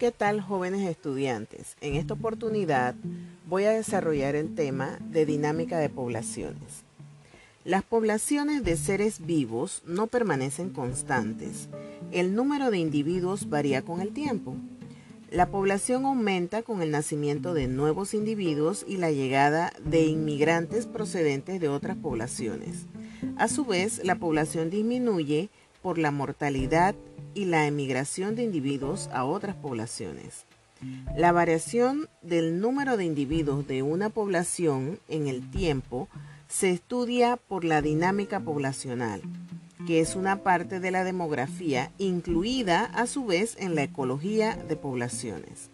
¿Qué tal jóvenes estudiantes? En esta oportunidad voy a desarrollar el tema de dinámica de poblaciones. Las poblaciones de seres vivos no permanecen constantes. El número de individuos varía con el tiempo. La población aumenta con el nacimiento de nuevos individuos y la llegada de inmigrantes procedentes de otras poblaciones. A su vez, la población disminuye por la mortalidad y la emigración de individuos a otras poblaciones. La variación del número de individuos de una población en el tiempo se estudia por la dinámica poblacional, que es una parte de la demografía incluida a su vez en la ecología de poblaciones.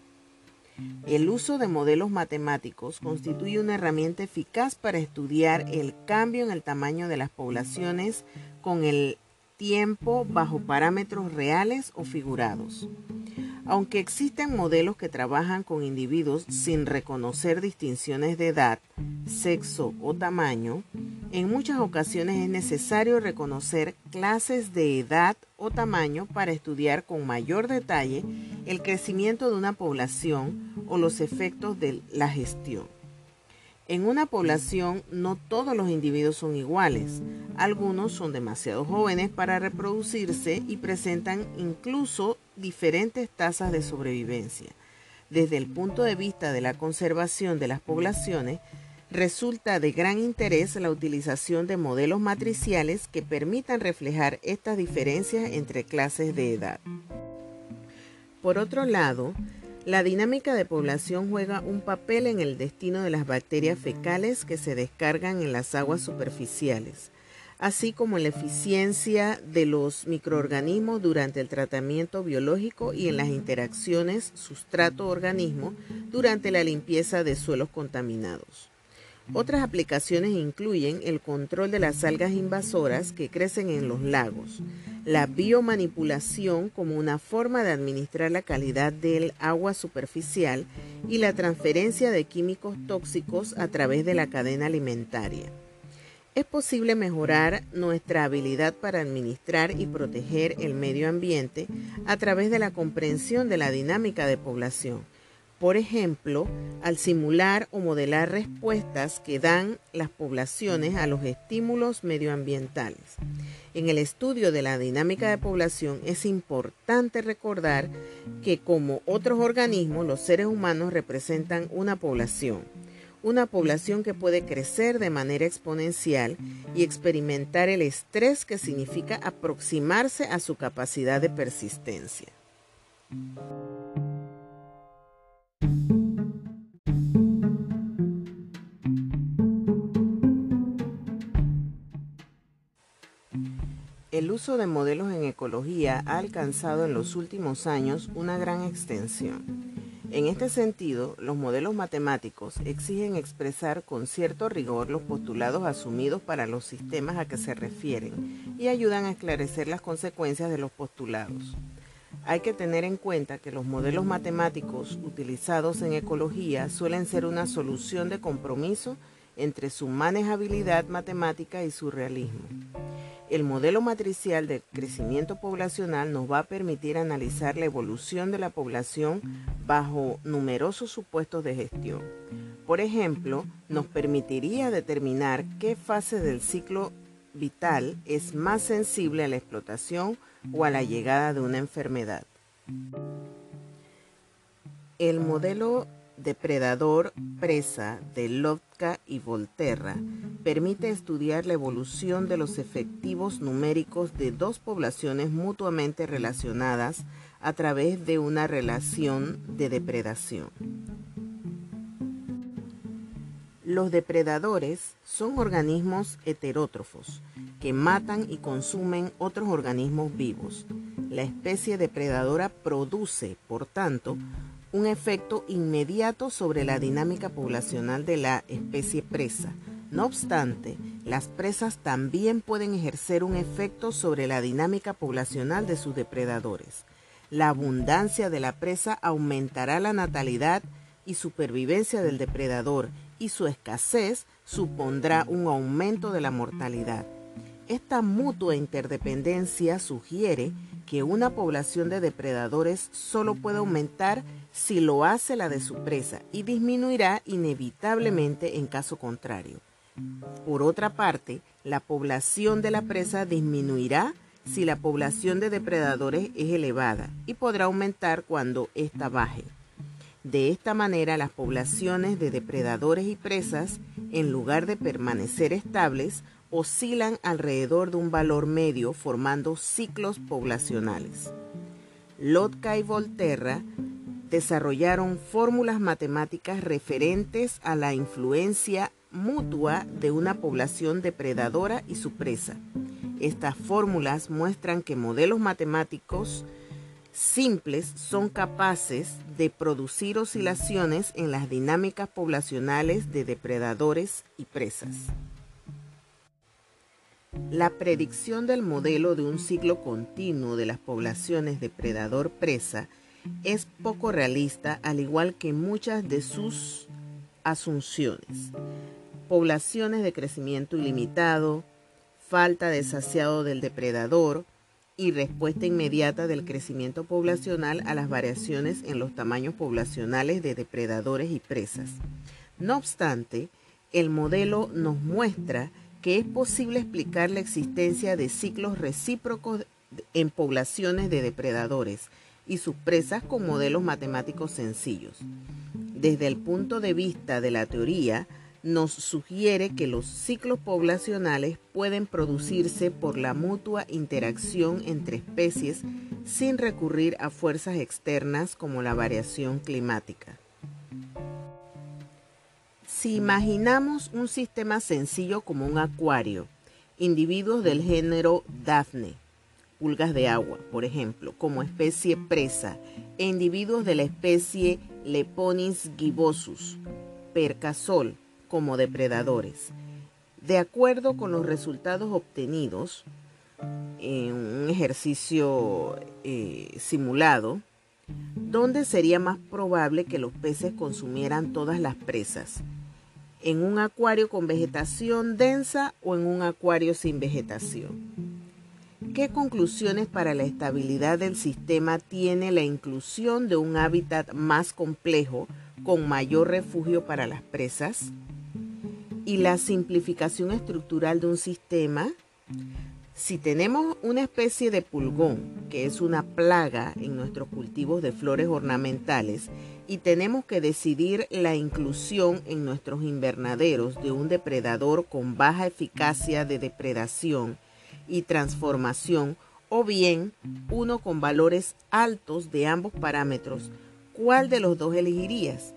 El uso de modelos matemáticos constituye una herramienta eficaz para estudiar el cambio en el tamaño de las poblaciones con el tiempo bajo parámetros reales o figurados. Aunque existen modelos que trabajan con individuos sin reconocer distinciones de edad, sexo o tamaño, en muchas ocasiones es necesario reconocer clases de edad o tamaño para estudiar con mayor detalle el crecimiento de una población o los efectos de la gestión. En una población no todos los individuos son iguales. Algunos son demasiado jóvenes para reproducirse y presentan incluso diferentes tasas de sobrevivencia. Desde el punto de vista de la conservación de las poblaciones, resulta de gran interés la utilización de modelos matriciales que permitan reflejar estas diferencias entre clases de edad. Por otro lado, la dinámica de población juega un papel en el destino de las bacterias fecales que se descargan en las aguas superficiales, así como en la eficiencia de los microorganismos durante el tratamiento biológico y en las interacciones sustrato-organismo durante la limpieza de suelos contaminados. Otras aplicaciones incluyen el control de las algas invasoras que crecen en los lagos, la biomanipulación como una forma de administrar la calidad del agua superficial y la transferencia de químicos tóxicos a través de la cadena alimentaria. Es posible mejorar nuestra habilidad para administrar y proteger el medio ambiente a través de la comprensión de la dinámica de población por ejemplo, al simular o modelar respuestas que dan las poblaciones a los estímulos medioambientales. En el estudio de la dinámica de población es importante recordar que como otros organismos, los seres humanos representan una población, una población que puede crecer de manera exponencial y experimentar el estrés que significa aproximarse a su capacidad de persistencia. El uso de modelos en ecología ha alcanzado en los últimos años una gran extensión. En este sentido, los modelos matemáticos exigen expresar con cierto rigor los postulados asumidos para los sistemas a que se refieren y ayudan a esclarecer las consecuencias de los postulados. Hay que tener en cuenta que los modelos matemáticos utilizados en ecología suelen ser una solución de compromiso entre su manejabilidad matemática y su realismo. El modelo matricial de crecimiento poblacional nos va a permitir analizar la evolución de la población bajo numerosos supuestos de gestión. Por ejemplo, nos permitiría determinar qué fase del ciclo vital es más sensible a la explotación o a la llegada de una enfermedad. El modelo depredador-presa de Lotka y Volterra permite estudiar la evolución de los efectivos numéricos de dos poblaciones mutuamente relacionadas a través de una relación de depredación. Los depredadores son organismos heterótrofos que matan y consumen otros organismos vivos. La especie depredadora produce, por tanto, un efecto inmediato sobre la dinámica poblacional de la especie presa. No obstante, las presas también pueden ejercer un efecto sobre la dinámica poblacional de sus depredadores. La abundancia de la presa aumentará la natalidad y supervivencia del depredador y su escasez supondrá un aumento de la mortalidad. Esta mutua interdependencia sugiere que una población de depredadores solo puede aumentar si lo hace la de su presa y disminuirá inevitablemente en caso contrario. Por otra parte, la población de la presa disminuirá si la población de depredadores es elevada y podrá aumentar cuando ésta baje. De esta manera, las poblaciones de depredadores y presas, en lugar de permanecer estables, oscilan alrededor de un valor medio formando ciclos poblacionales. Lotka y Volterra desarrollaron fórmulas matemáticas referentes a la influencia mutua de una población depredadora y su presa. Estas fórmulas muestran que modelos matemáticos simples son capaces de producir oscilaciones en las dinámicas poblacionales de depredadores y presas. La predicción del modelo de un ciclo continuo de las poblaciones depredador-presa es poco realista, al igual que muchas de sus asunciones. Poblaciones de crecimiento ilimitado, falta de saciado del depredador y respuesta inmediata del crecimiento poblacional a las variaciones en los tamaños poblacionales de depredadores y presas. No obstante, el modelo nos muestra que es posible explicar la existencia de ciclos recíprocos en poblaciones de depredadores y sus presas con modelos matemáticos sencillos. Desde el punto de vista de la teoría, nos sugiere que los ciclos poblacionales pueden producirse por la mutua interacción entre especies sin recurrir a fuerzas externas como la variación climática. Si imaginamos un sistema sencillo como un acuario, individuos del género Daphne, pulgas de agua, por ejemplo, como especie presa, e individuos de la especie Leponis gibosus, percasol, como depredadores. De acuerdo con los resultados obtenidos en un ejercicio eh, simulado, ¿dónde sería más probable que los peces consumieran todas las presas? en un acuario con vegetación densa o en un acuario sin vegetación. ¿Qué conclusiones para la estabilidad del sistema tiene la inclusión de un hábitat más complejo con mayor refugio para las presas? ¿Y la simplificación estructural de un sistema? Si tenemos una especie de pulgón, que es una plaga en nuestros cultivos de flores ornamentales, y tenemos que decidir la inclusión en nuestros invernaderos de un depredador con baja eficacia de depredación y transformación o bien uno con valores altos de ambos parámetros, ¿cuál de los dos elegirías?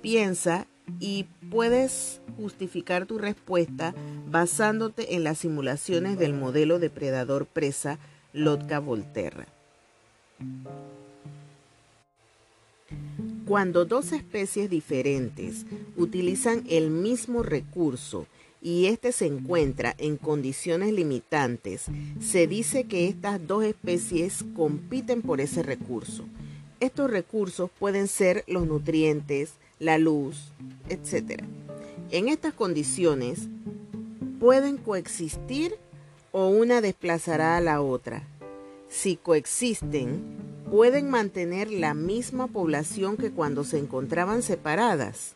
Piensa y puedes justificar tu respuesta basándote en las simulaciones del modelo depredador presa Lotka-Volterra. Cuando dos especies diferentes utilizan el mismo recurso y éste se encuentra en condiciones limitantes, se dice que estas dos especies compiten por ese recurso. Estos recursos pueden ser los nutrientes, la luz, etc. En estas condiciones pueden coexistir o una desplazará a la otra. Si coexisten, pueden mantener la misma población que cuando se encontraban separadas.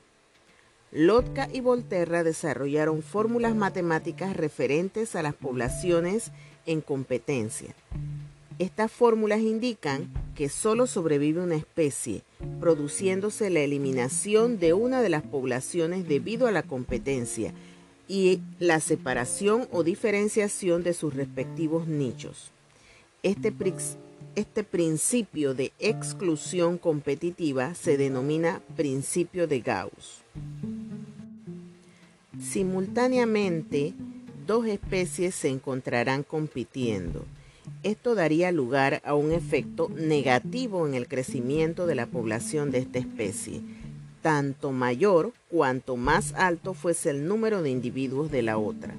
Lotka y Volterra desarrollaron fórmulas matemáticas referentes a las poblaciones en competencia. Estas fórmulas indican que solo sobrevive una especie, produciéndose la eliminación de una de las poblaciones debido a la competencia y la separación o diferenciación de sus respectivos nichos. Este este principio de exclusión competitiva se denomina principio de Gauss. Simultáneamente, dos especies se encontrarán compitiendo. Esto daría lugar a un efecto negativo en el crecimiento de la población de esta especie, tanto mayor cuanto más alto fuese el número de individuos de la otra.